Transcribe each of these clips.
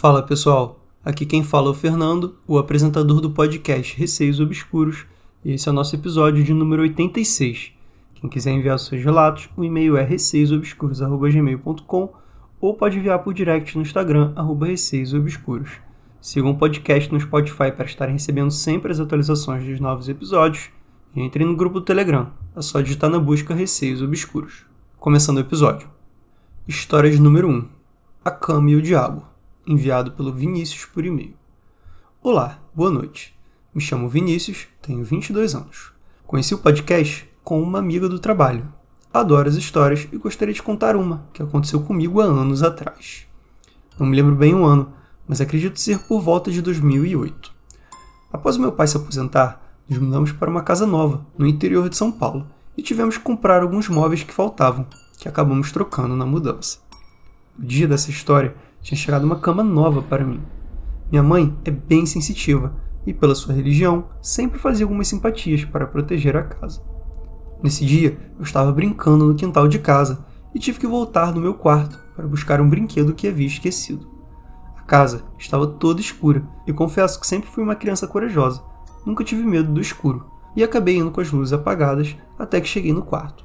Fala pessoal, aqui quem fala é o Fernando, o apresentador do podcast Receios Obscuros, e esse é o nosso episódio de número 86. Quem quiser enviar seus relatos, o e-mail é receiosobscuros.gmail.com ou pode enviar por direct no Instagram, arroba receiosobscuros. Sigam o podcast no Spotify para estarem recebendo sempre as atualizações dos novos episódios e entrem no grupo do Telegram, é só digitar na busca Receios Obscuros. Começando o episódio. História de número 1. A Cama e o Diabo, enviado pelo Vinícius por e-mail. Olá, boa noite. Me chamo Vinícius, tenho 22 anos. Conheci o podcast com uma amiga do trabalho. Adoro as histórias e gostaria de contar uma que aconteceu comigo há anos atrás. Não me lembro bem o ano, mas acredito ser por volta de 2008. Após meu pai se aposentar, nos mudamos para uma casa nova, no interior de São Paulo, e tivemos que comprar alguns móveis que faltavam, que acabamos trocando na mudança. No dia dessa história, tinha chegado uma cama nova para mim. Minha mãe é bem sensitiva e, pela sua religião, sempre fazia algumas simpatias para proteger a casa. Nesse dia, eu estava brincando no quintal de casa e tive que voltar no meu quarto para buscar um brinquedo que havia esquecido. A casa estava toda escura e confesso que sempre fui uma criança corajosa. Nunca tive medo do escuro e acabei indo com as luzes apagadas até que cheguei no quarto.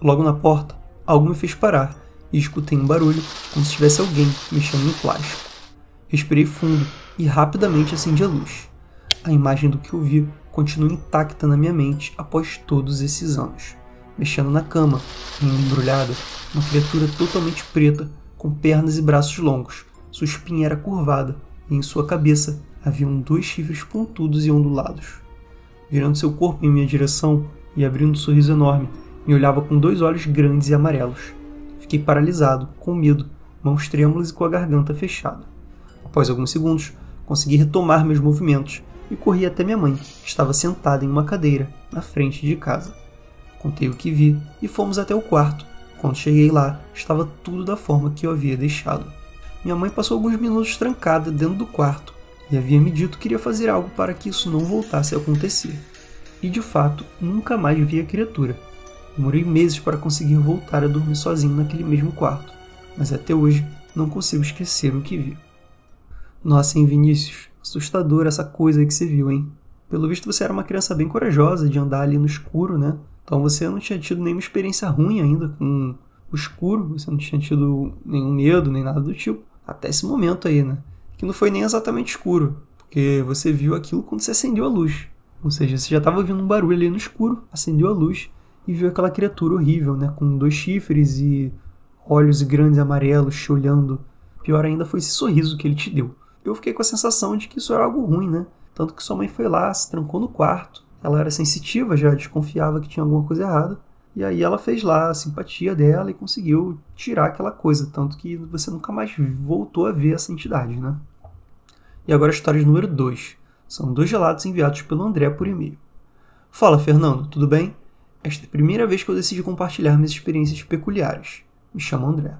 Logo na porta, algo me fez parar e escutei um barulho como se tivesse alguém mexendo no plástico. Respirei fundo e rapidamente acendi a luz. A imagem do que eu vi continua intacta na minha mente após todos esses anos. Mexendo na cama, embrulhada, uma criatura totalmente preta, com pernas e braços longos. Sua espinha era curvada e em sua cabeça haviam dois chifres pontudos e ondulados. Virando seu corpo em minha direção e abrindo um sorriso enorme, me olhava com dois olhos grandes e amarelos. Fiquei paralisado, com medo, mãos trêmulas e com a garganta fechada. Após alguns segundos, consegui retomar meus movimentos e corri até minha mãe, que estava sentada em uma cadeira, na frente de casa. Contei o que vi e fomos até o quarto. Quando cheguei lá, estava tudo da forma que eu havia deixado. Minha mãe passou alguns minutos trancada dentro do quarto e havia me dito que iria fazer algo para que isso não voltasse a acontecer. E de fato, nunca mais vi a criatura. Demorei meses para conseguir voltar a dormir sozinho naquele mesmo quarto, mas até hoje não consigo esquecer o que vi. Nossa, hein, Vinícius? Assustador essa coisa que você viu, hein? Pelo visto você era uma criança bem corajosa de andar ali no escuro, né? Então você não tinha tido nenhuma experiência ruim ainda com o escuro, você não tinha tido nenhum medo, nem nada do tipo. Até esse momento aí, né? Que não foi nem exatamente escuro, porque você viu aquilo quando você acendeu a luz. Ou seja, você já estava ouvindo um barulho ali no escuro, acendeu a luz e viu aquela criatura horrível, né? Com dois chifres e olhos grandes amarelos te olhando. Pior ainda foi esse sorriso que ele te deu eu fiquei com a sensação de que isso era algo ruim, né? Tanto que sua mãe foi lá, se trancou no quarto. Ela era sensitiva, já desconfiava que tinha alguma coisa errada. E aí ela fez lá a simpatia dela e conseguiu tirar aquela coisa. Tanto que você nunca mais voltou a ver essa entidade, né? E agora a história de número 2. São dois relatos enviados pelo André por e-mail. Fala, Fernando, tudo bem? Esta é a primeira vez que eu decidi compartilhar minhas experiências peculiares. Me chamo André.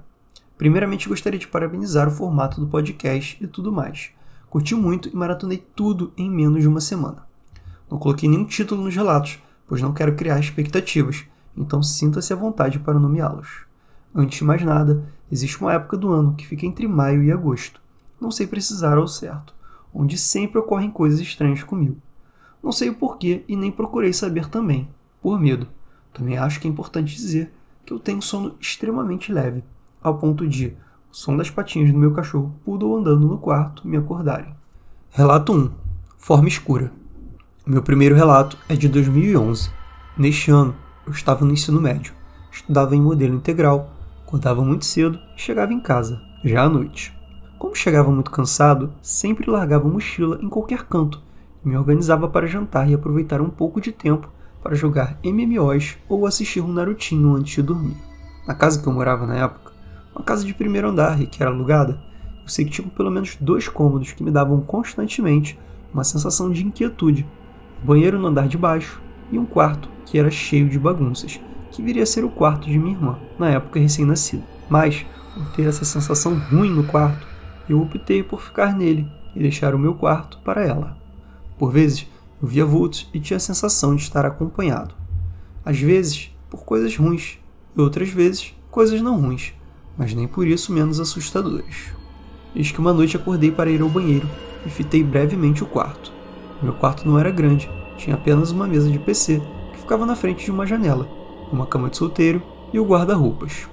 Primeiramente, gostaria de parabenizar o formato do podcast e tudo mais. Curti muito e maratonei tudo em menos de uma semana. Não coloquei nenhum título nos relatos, pois não quero criar expectativas, então sinta-se à vontade para nomeá-los. Antes de mais nada, existe uma época do ano que fica entre maio e agosto. Não sei precisar ao certo, onde sempre ocorrem coisas estranhas comigo. Não sei o porquê e nem procurei saber também, por medo. Também acho que é importante dizer que eu tenho sono extremamente leve ao ponto de o som das patinhas do meu cachorro poodle andando no quarto me acordarem. Relato 1. Forma escura. Meu primeiro relato é de 2011. Neste ano, eu estava no ensino médio, estudava em modelo integral, acordava muito cedo e chegava em casa, já à noite. Como chegava muito cansado, sempre largava a mochila em qualquer canto e me organizava para jantar e aproveitar um pouco de tempo para jogar MMOs ou assistir um Narutinho antes de dormir. Na casa que eu morava na época, uma casa de primeiro andar e que era alugada, eu sei que tinham pelo menos dois cômodos que me davam constantemente uma sensação de inquietude. Um banheiro no andar de baixo e um quarto que era cheio de bagunças, que viria a ser o quarto de minha irmã, na época recém-nascida. Mas, por ter essa sensação ruim no quarto, eu optei por ficar nele e deixar o meu quarto para ela. Por vezes, via vultos e tinha a sensação de estar acompanhado. Às vezes, por coisas ruins, e outras vezes, coisas não ruins mas nem por isso menos assustadores. Eis que uma noite acordei para ir ao banheiro e fitei brevemente o quarto. Meu quarto não era grande, tinha apenas uma mesa de PC que ficava na frente de uma janela, uma cama de solteiro e o guarda-roupas.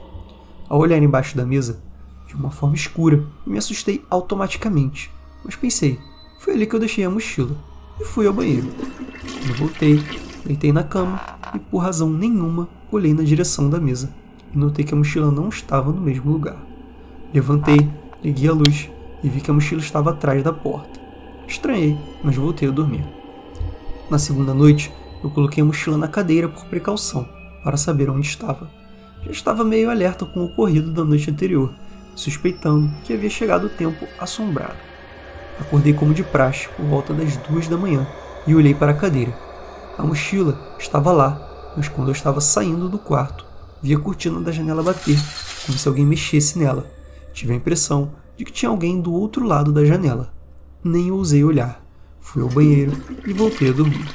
Ao olhar embaixo da mesa, de uma forma escura, me assustei automaticamente, mas pensei, foi ali que eu deixei a mochila e fui ao banheiro. Quando voltei, deitei na cama e, por razão nenhuma, olhei na direção da mesa e notei que a mochila não estava no mesmo lugar. Levantei, liguei a luz e vi que a mochila estava atrás da porta. Estranhei, mas voltei a dormir. Na segunda noite, eu coloquei a mochila na cadeira por precaução, para saber onde estava. Já estava meio alerta com o ocorrido da noite anterior, suspeitando que havia chegado o tempo assombrado. Acordei como de praxe por volta das duas da manhã e olhei para a cadeira. A mochila estava lá, mas quando eu estava saindo do quarto, vi a cortina da janela bater, como se alguém mexesse nela. Tive a impressão de que tinha alguém do outro lado da janela. Nem ousei olhar. Fui ao banheiro e voltei a dormir.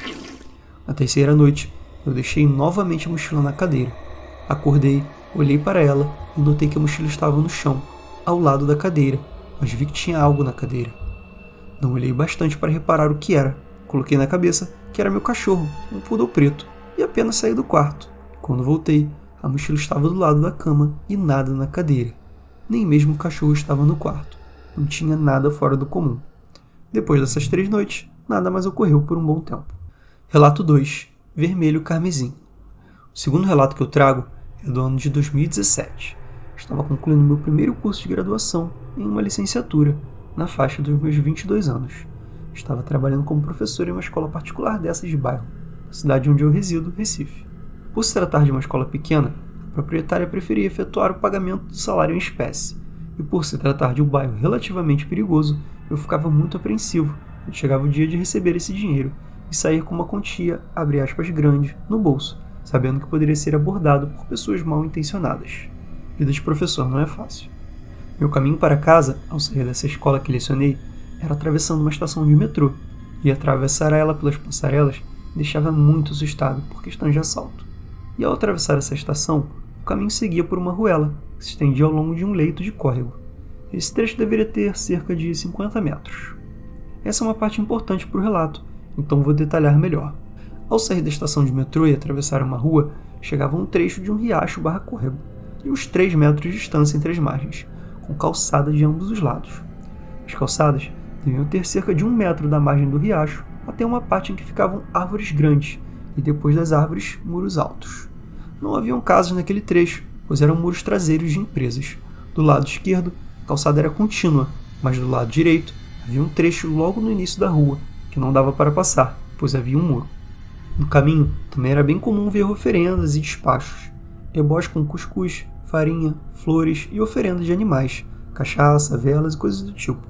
Na terceira noite, eu deixei novamente a mochila na cadeira. Acordei, olhei para ela e notei que a mochila estava no chão, ao lado da cadeira, mas vi que tinha algo na cadeira. Não olhei bastante para reparar o que era. Coloquei na cabeça que era meu cachorro, um poodle preto, e apenas saí do quarto. Quando voltei, a mochila estava do lado da cama e nada na cadeira. Nem mesmo o cachorro estava no quarto. Não tinha nada fora do comum. Depois dessas três noites, nada mais ocorreu por um bom tempo. Relato 2 Vermelho Carmesim. O segundo relato que eu trago é do ano de 2017. Estava concluindo meu primeiro curso de graduação em uma licenciatura, na faixa dos meus 22 anos. Estava trabalhando como professor em uma escola particular dessas de bairro, na cidade onde eu resido, Recife. Por se tratar de uma escola pequena, a proprietária preferia efetuar o pagamento do salário em espécie, e por se tratar de um bairro relativamente perigoso, eu ficava muito apreensivo quando chegava o dia de receber esse dinheiro e sair com uma quantia, abre aspas, grande, no bolso, sabendo que poderia ser abordado por pessoas mal intencionadas. Vida de professor não é fácil. Meu caminho para casa, ao sair dessa escola que lecionei, era atravessando uma estação de metrô, e atravessar ela pelas passarelas deixava muito assustado por questões de assalto. E ao atravessar essa estação, o caminho seguia por uma ruela, que se estendia ao longo de um leito de córrego. Esse trecho deveria ter cerca de 50 metros. Essa é uma parte importante para o relato, então vou detalhar melhor. Ao sair da estação de metrô e atravessar uma rua, chegava um trecho de um riacho barra córrego, e uns 3 metros de distância entre as margens, com calçada de ambos os lados. As calçadas deviam ter cerca de um metro da margem do riacho até uma parte em que ficavam árvores grandes, e depois das árvores, muros altos. Não haviam casas naquele trecho, pois eram muros traseiros de empresas. Do lado esquerdo, a calçada era contínua, mas do lado direito havia um trecho logo no início da rua, que não dava para passar, pois havia um muro. No caminho também era bem comum ver oferendas e despachos, ebós com cuscuz, farinha, flores e oferendas de animais, cachaça, velas e coisas do tipo.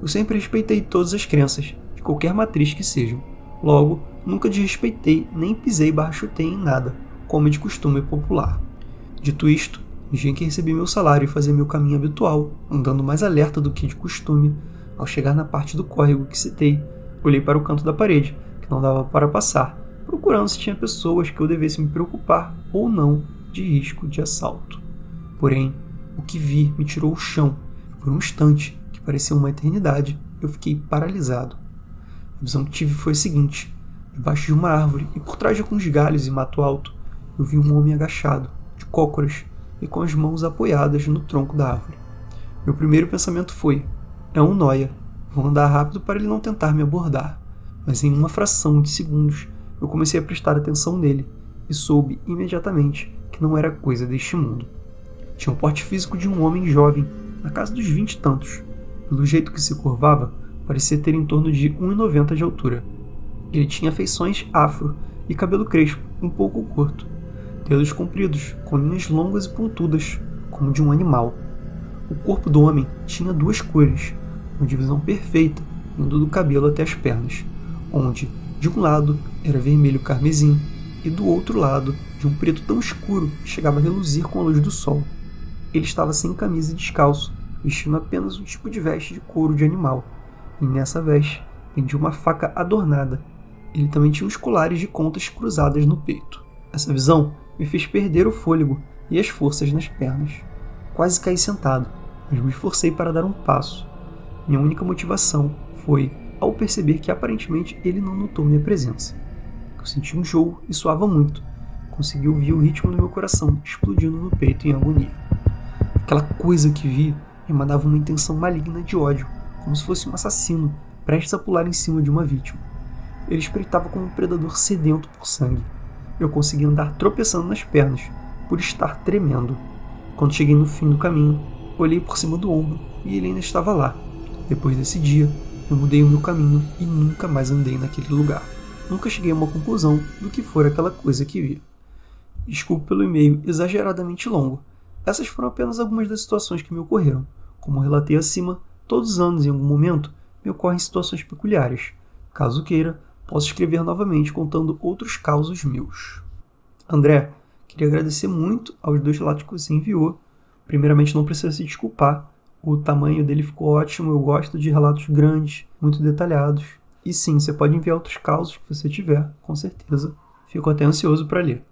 Eu sempre respeitei todas as crenças, de qualquer matriz que sejam. Logo, nunca desrespeitei nem pisei barra em nada, como é de costume popular. Dito isto, em que recebi meu salário e fazia meu caminho habitual, andando mais alerta do que de costume, ao chegar na parte do córrego que citei, olhei para o canto da parede, que não dava para passar, procurando se tinha pessoas que eu devesse me preocupar ou não de risco de assalto. Porém, o que vi me tirou o chão, por um instante, que parecia uma eternidade, eu fiquei paralisado. A visão que tive foi a seguinte: debaixo de uma árvore e por trás de alguns galhos e mato alto, eu vi um homem agachado, de cócoras e com as mãos apoiadas no tronco da árvore. Meu primeiro pensamento foi: é um noia. Vou andar rápido para ele não tentar me abordar. Mas em uma fração de segundos eu comecei a prestar atenção nele e soube imediatamente que não era coisa deste mundo. Tinha o porte físico de um homem jovem, na casa dos vinte e tantos. Pelo jeito que se curvava, parecia ter em torno de 1,90 de altura. Ele tinha feições afro e cabelo crespo, um pouco curto. Dedos compridos, com linhas longas e pontudas, como de um animal. O corpo do homem tinha duas cores, uma divisão perfeita, indo do cabelo até as pernas, onde, de um lado, era vermelho carmesim e do outro lado, de um preto tão escuro que chegava a reluzir com a luz do sol. Ele estava sem camisa e descalço, vestindo apenas um tipo de veste de couro de animal, e nessa veste pendia uma faca adornada. Ele também tinha uns colares de contas cruzadas no peito. Essa visão me fez perder o fôlego e as forças nas pernas. Quase caí sentado, mas me esforcei para dar um passo Minha única motivação foi ao perceber que aparentemente ele não notou minha presença. Eu senti um jogo e suava muito. Consegui ouvir o ritmo do meu coração explodindo no peito em agonia. Aquela coisa que vi emanava uma intenção maligna de ódio, como se fosse um assassino prestes a pular em cima de uma vítima. Ele espreitava como um predador sedento por sangue. Eu consegui andar tropeçando nas pernas, por estar tremendo. Quando cheguei no fim do caminho, olhei por cima do ombro e ele ainda estava lá. Depois desse dia, eu mudei o meu caminho e nunca mais andei naquele lugar. Nunca cheguei a uma conclusão do que for aquela coisa que vi. Desculpe pelo e-mail exageradamente longo. Essas foram apenas algumas das situações que me ocorreram. Como relatei acima, todos os anos, em algum momento, me ocorrem situações peculiares. Caso queira, posso escrever novamente contando outros causos meus. André, queria agradecer muito aos dois relatos que você enviou. Primeiramente, não precisa se desculpar. O tamanho dele ficou ótimo. Eu gosto de relatos grandes, muito detalhados. E sim, você pode enviar outros causos que você tiver, com certeza. Fico até ansioso para ler.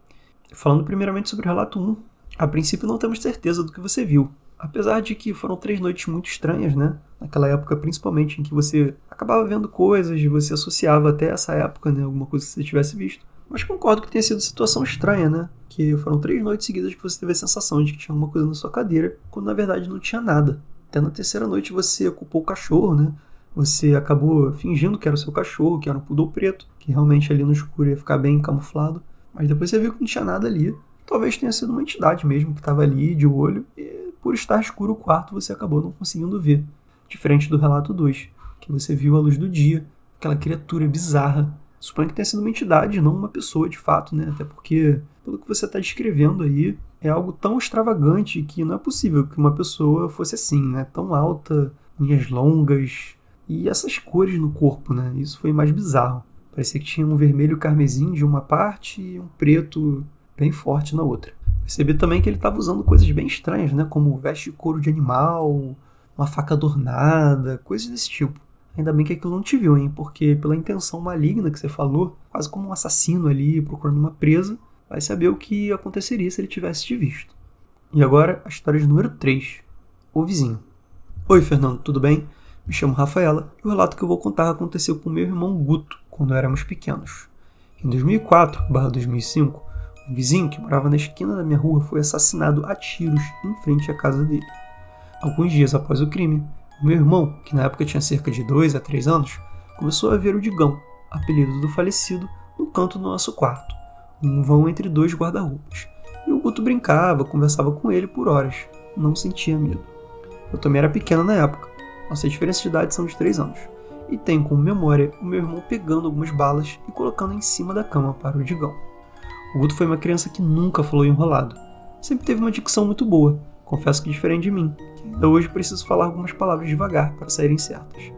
Falando primeiramente sobre o relato 1, a princípio não temos certeza do que você viu. Apesar de que foram três noites muito estranhas, né? Naquela época, principalmente, em que você acabava vendo coisas e você associava até essa época, né? Alguma coisa que você tivesse visto. Mas concordo que tenha sido situação estranha, né? Que foram três noites seguidas que você teve a sensação de que tinha alguma coisa na sua cadeira, quando na verdade não tinha nada. Até na terceira noite você ocupou o cachorro, né? Você acabou fingindo que era o seu cachorro, que era um poodle preto, que realmente ali no escuro ia ficar bem camuflado. Mas depois você viu que não tinha nada ali. Talvez tenha sido uma entidade mesmo que estava ali de olho e por estar escuro o quarto, você acabou não conseguindo ver. Diferente do relato 2, que você viu a luz do dia, aquela criatura bizarra. Suponho que tenha sido uma entidade, não uma pessoa de fato, né? Até porque, pelo que você está descrevendo aí, é algo tão extravagante que não é possível que uma pessoa fosse assim, né? Tão alta, unhas longas e essas cores no corpo, né? Isso foi mais bizarro. Parecia que tinha um vermelho carmesim de uma parte e um preto bem forte na outra. Percebi também que ele estava usando coisas bem estranhas, né? Como veste de couro de animal, uma faca adornada, coisas desse tipo. Ainda bem que aquilo não te viu, hein? Porque pela intenção maligna que você falou, quase como um assassino ali procurando uma presa, vai saber o que aconteceria se ele tivesse te visto. E agora a história de número 3. O vizinho. Oi, Fernando, tudo bem? Me chamo Rafaela e o relato que eu vou contar aconteceu com meu irmão Guto quando éramos pequenos. Em 2004/2005, um vizinho que morava na esquina da minha rua foi assassinado a tiros em frente à casa dele. Alguns dias após o crime, meu irmão, que na época tinha cerca de 2 a 3 anos, começou a ver o Digão, apelido do falecido, no canto do nosso quarto, um vão entre dois guarda-roupas. E o Guto brincava, conversava com ele por horas, não sentia medo. Eu também era pequena na época, nossa diferença de idade são de 3 anos, e tenho como memória o meu irmão pegando algumas balas e colocando em cima da cama para o Digão. O Guto foi uma criança que nunca falou enrolado. Sempre teve uma dicção muito boa, confesso que diferente de mim, que ainda hoje preciso falar algumas palavras devagar para saírem certas.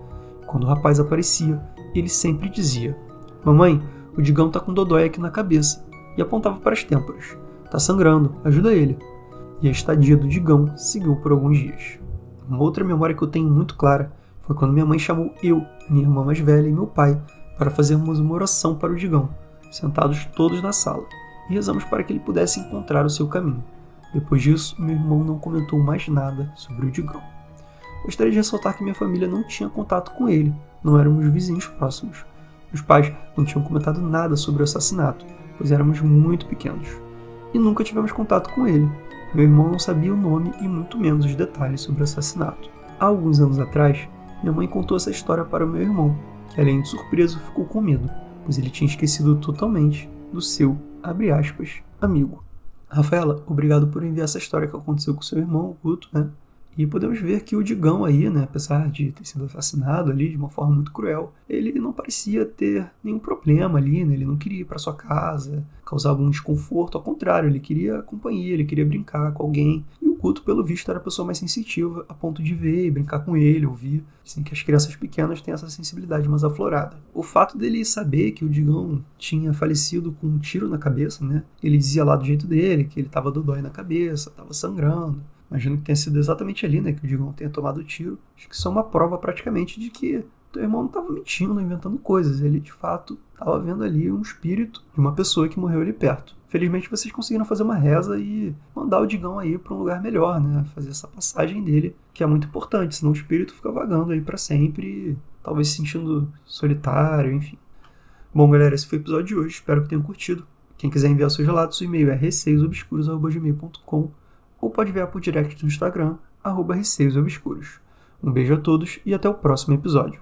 Quando o rapaz aparecia, ele sempre dizia: Mamãe, o Digão tá com dodói aqui na cabeça, e apontava para as têmporas. Tá sangrando, ajuda ele. E a estadia do Digão seguiu por alguns dias. Uma outra memória que eu tenho muito clara foi quando minha mãe chamou eu, minha irmã mais velha e meu pai para fazermos uma oração para o Digão, sentados todos na sala e rezamos para que ele pudesse encontrar o seu caminho. Depois disso, meu irmão não comentou mais nada sobre o Digão. Gostaria de ressaltar que minha família não tinha contato com ele, não éramos vizinhos próximos. Meus pais não tinham comentado nada sobre o assassinato, pois éramos muito pequenos. E nunca tivemos contato com ele. Meu irmão não sabia o nome e muito menos os detalhes sobre o assassinato. Há alguns anos atrás, minha mãe contou essa história para meu irmão, que além de surpreso ficou com medo, pois ele tinha esquecido totalmente do seu abre aspas, amigo. Rafaela, obrigado por enviar essa história que aconteceu com seu irmão, o Guto, né? E podemos ver que o Digão aí, né, apesar de ter sido assassinado ali de uma forma muito cruel, ele não parecia ter nenhum problema ali, né? Ele não queria ir para sua casa, causar algum desconforto, ao contrário, ele queria companhia, ele queria brincar com alguém. E o Guto, pelo visto, era a pessoa mais sensitiva a ponto de ver e brincar com ele, ouvir. Assim que as crianças pequenas têm essa sensibilidade mais aflorada. O fato dele saber que o Digão tinha falecido com um tiro na cabeça, né? Ele dizia lá do jeito dele que ele tava dodói na cabeça, tava sangrando. Imagino que tenha sido exatamente ali, né, que o Digão tenha tomado o tiro. Acho que isso é uma prova praticamente de que teu irmão não estava mentindo, inventando coisas. Ele de fato estava vendo ali um espírito de uma pessoa que morreu ali perto. Felizmente vocês conseguiram fazer uma reza e mandar o Digão aí para um lugar melhor, né? Fazer essa passagem dele, que é muito importante, senão o espírito fica vagando aí para sempre, talvez se sentindo solitário, enfim. Bom, galera, esse foi o episódio de hoje, espero que tenham curtido. Quem quiser enviar seus relatos, o e-mail é receiosobscuros.gmail.com ou pode enviar por direct no Instagram, arroba receiosobscuros. Um beijo a todos e até o próximo episódio.